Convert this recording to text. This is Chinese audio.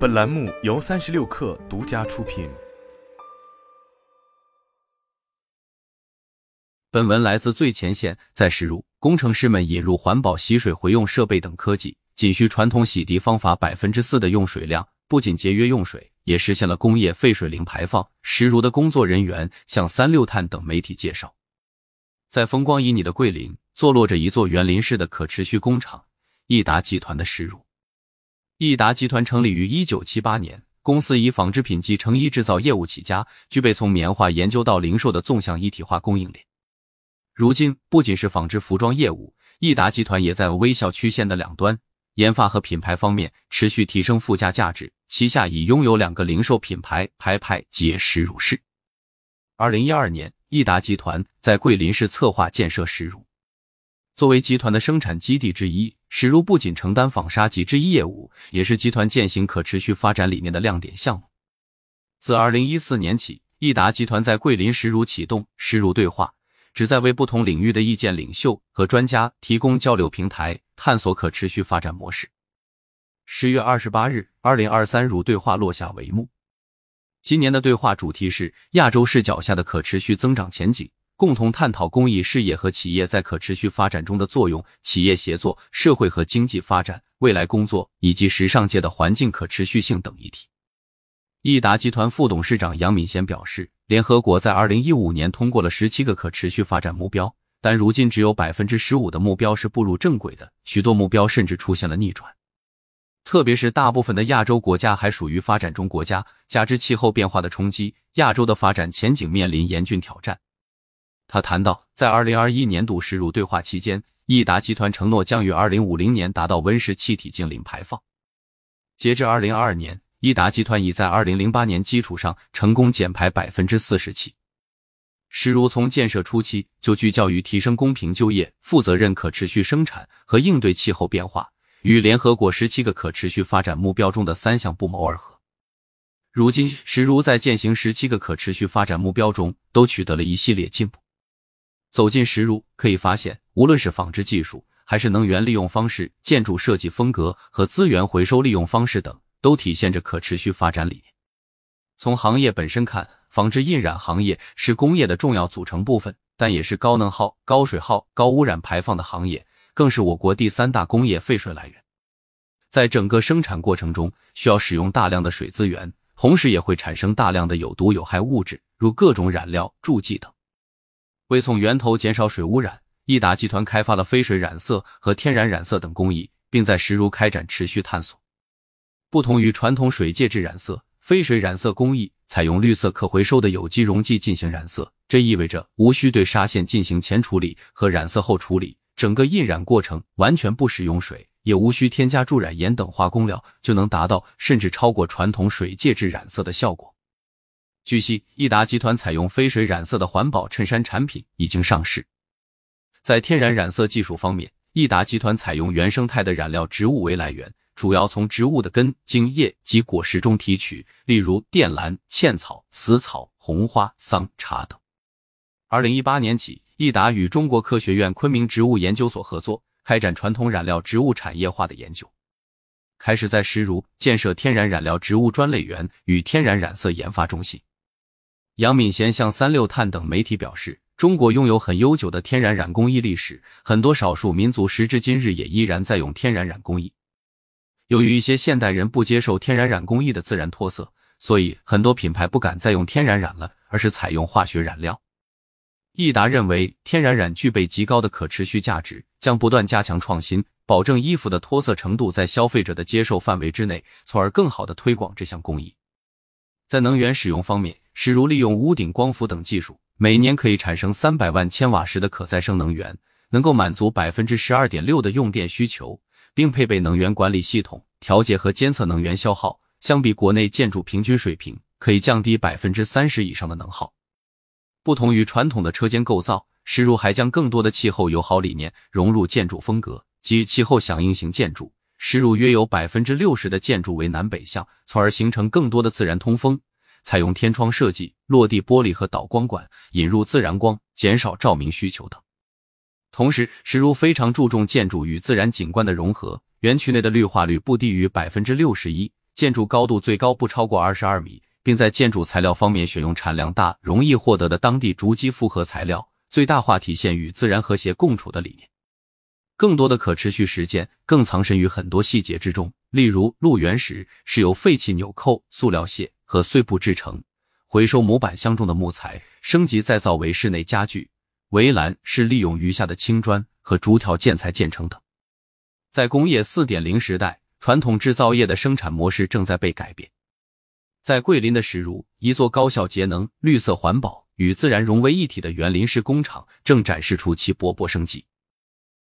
本栏目由三十六氪独家出品。本文来自最前线。在石如，工程师们引入环保洗水回用设备等科技，仅需传统洗涤方法百分之四的用水量，不仅节约用水，也实现了工业废水零排放。石如的工作人员向三六碳等媒体介绍，在风光旖旎的桂林，坐落着一座园林式的可持续工厂——益达集团的石如。益达集团成立于一九七八年，公司以纺织品及成衣制造业务起家，具备从棉花研究到零售的纵向一体化供应链。如今，不仅是纺织服装业务，益达集团也在微笑曲线的两端，研发和品牌方面持续提升附加价值。旗下已拥有两个零售品牌：牌牌及实如市。二零一二年，益达集团在桂林市策划建设实如。作为集团的生产基地之一，石如不仅承担纺纱及织衣业务，也是集团践行可持续发展理念的亮点项目。自二零一四年起，益达集团在桂林石如启动石如对话，旨在为不同领域的意见领袖和专家提供交流平台，探索可持续发展模式。十月二十八日，二零二三如对话落下帷幕。今年的对话主题是亚洲视角下的可持续增长前景。共同探讨公益事业和企业在可持续发展中的作用、企业协作、社会和经济发展、未来工作以及时尚界的环境可持续性等议题。益达集团副董事长杨敏贤表示，联合国在二零一五年通过了十七个可持续发展目标，但如今只有百分之十五的目标是步入正轨的，许多目标甚至出现了逆转。特别是大部分的亚洲国家还属于发展中国家，加之气候变化的冲击，亚洲的发展前景面临严峻挑战。他谈到，在二零二一年度石如对话期间，益达集团承诺将于二零五零年达到温室气体净零排放。截至二零二二年，益达集团已在二零零八年基础上成功减排百分之四十七。实如从建设初期就聚焦于提升公平就业、负责任可持续生产和应对气候变化，与联合国十七个可持续发展目标中的三项不谋而合。如今，石如在践行十七个可持续发展目标中都取得了一系列进步。走进实如，可以发现，无论是纺织技术，还是能源利用方式、建筑设计风格和资源回收利用方式等，都体现着可持续发展理念。从行业本身看，纺织印染行业是工业的重要组成部分，但也是高能耗、高水耗、高污染排放的行业，更是我国第三大工业废水来源。在整个生产过程中，需要使用大量的水资源，同时也会产生大量的有毒有害物质，如各种染料、助剂等。为从源头减少水污染，益达集团开发了非水染色和天然染色等工艺，并在实如开展持续探索。不同于传统水介质染色，非水染色工艺采用绿色可回收的有机溶剂进行染色，这意味着无需对纱线进行前处理和染色后处理，整个印染过程完全不使用水，也无需添加助染盐等化工料，就能达到甚至超过传统水介质染色的效果。据悉，益达集团采用飞水染色的环保衬衫产品已经上市。在天然染色技术方面，益达集团采用原生态的染料植物为来源，主要从植物的根、茎叶及果实中提取，例如靛蓝、茜草、死草、红花、桑茶等。二零一八年起，益达与中国科学院昆明植物研究所合作，开展传统染料植物产业化的研究，开始在石如建设天然染料植物专类园与天然染色研发中心。杨敏贤向三六碳等媒体表示，中国拥有很悠久的天然染工艺历史，很多少数民族时至今日也依然在用天然染工艺。由于一些现代人不接受天然染工艺的自然脱色，所以很多品牌不敢再用天然染了，而是采用化学染料。益达认为，天然染具备极高的可持续价值，将不断加强创新，保证衣服的脱色程度在消费者的接受范围之内，从而更好的推广这项工艺。在能源使用方面，实如利用屋顶光伏等技术，每年可以产生三百万千瓦时的可再生能源，能够满足百分之十二点六的用电需求，并配备能源管理系统，调节和监测能源消耗。相比国内建筑平均水平，可以降低百分之三十以上的能耗。不同于传统的车间构造，石如还将更多的气候友好理念融入建筑风格及气候响应型建筑。实如约有百分之六十的建筑为南北向，从而形成更多的自然通风。采用天窗设计、落地玻璃和导光管，引入自然光，减少照明需求等。同时，石如非常注重建筑与自然景观的融合，园区内的绿化率不低于百分之六十一，建筑高度最高不超过二十二米，并在建筑材料方面选用产量大、容易获得的当地竹基复合材料，最大化体现与自然和谐共处的理念。更多的可持续实践更藏身于很多细节之中，例如路缘石是由废弃纽扣、塑料屑和碎布制成，回收模板箱中的木材，升级再造为室内家具；围栏是利用余下的青砖和竹条建材建成的。在工业四点零时代，传统制造业的生产模式正在被改变。在桂林的石如，一座高效节能、绿色环保与自然融为一体的园林式工厂正展示出其勃勃生机。